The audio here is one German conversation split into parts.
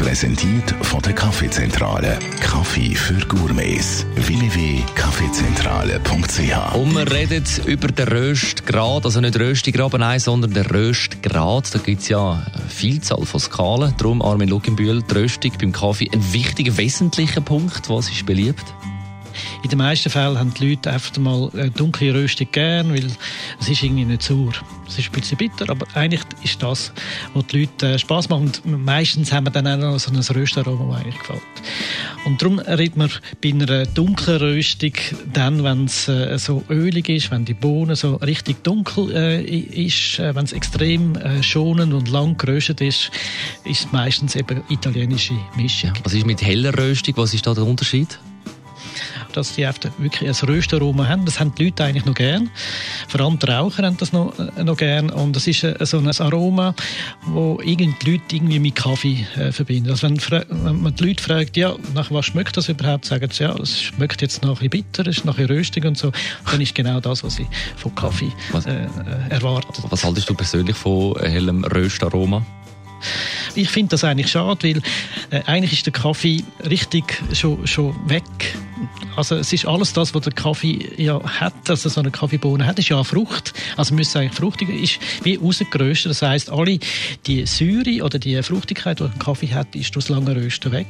Präsentiert von der Kaffeezentrale. Kaffee für Gourmets. www.kaffeezentrale.ch Und wir reden über den Röstgrad, also nicht Röstigraben, nein, sondern den Röstgrad. Da gibt es ja eine Vielzahl von Skalen. Darum, Armin Luckenbühl, die Röstung beim Kaffee ein wichtiger, wesentlicher Punkt. Was ist beliebt? In den meisten Fällen haben die Leute einfach mal dunkle Röstung gern, weil es ist irgendwie nicht sauer. Es ist ein bisschen bitter, aber eigentlich ist das, was die Leute äh, Spass macht. Und meistens haben wir dann auch noch so ein Röstaroma, das eigentlich gefällt. Und darum redet man bei einer dunklen Röstung dann, wenn es äh, so ölig ist, wenn die Bohnen so richtig dunkel äh, ist, äh, wenn es extrem äh, schonend und lang geröstet ist, ist es meistens eben italienische Mischung. Was ist mit heller Röstung? Was ist da der Unterschied? Dass die wirklich ein Röstaroma haben. Das haben die Leute eigentlich noch gern. Vor allem die Raucher haben das noch, äh, noch gern. Und das ist äh, so ein Aroma, wo irgendwie die Leute irgendwie mit Kaffee äh, verbinden. Also wenn, wenn, man die Leute fragt, ja, nach was schmeckt das überhaupt, sagen sie, ja, es schmeckt jetzt nach ein bitter, es ist nach ein röstig und so. Dann ist genau das, was sie von Kaffee äh, erwarten. Was haltest du persönlich von hellem Röstaroma? Ich finde das eigentlich schade, weil äh, eigentlich ist der Kaffee richtig schon, schon weg also es ist alles das, was der Kaffee ja hat, also so eine Kaffeebohne hat, ist ja eine Frucht. Also müsste eigentlich fruchtig, ist wie rausgeröstet. Das heißt, alle die Säure oder die Fruchtigkeit, die der Kaffee hat, ist das lange Rösten weg.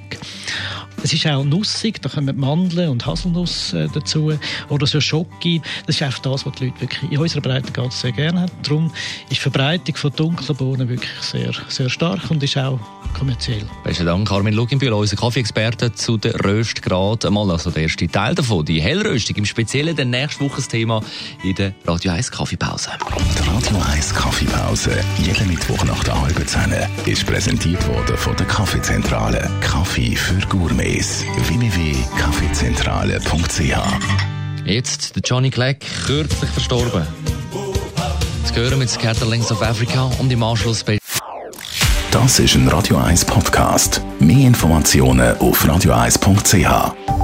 Es ist auch nussig, da kommen Mandeln und Haselnuss äh, dazu oder so Schoki. Das ist einfach das, was die Leute wirklich in unserer Breite ganz sehr gerne haben. Darum ist die Verbreitung von dunklen Bohnen wirklich sehr, sehr stark und ist auch kommerziell. Besten Dank, Carmen Luginbühl, unser Kaffeeexperte zu den Röstgrad. Einmal also der erste Teil davon, die Hellröstung, im Speziellen der nächste Woche das Thema in der Radio 1 Kaffeepause. Die Radio 1 Kaffeepause, jeden Mittwoch nach der halben Zehn, ist präsentiert worden von der Kaffeezentrale. Kaffee für Gourmets. www.kaffeezentrale.ch Jetzt der Johnny Clegg, kürzlich verstorben. Jetzt gehören mit Scatterlings of Africa und im Anschluss bei Das ist ein Radio 1 Podcast. Mehr Informationen auf radio1.ch.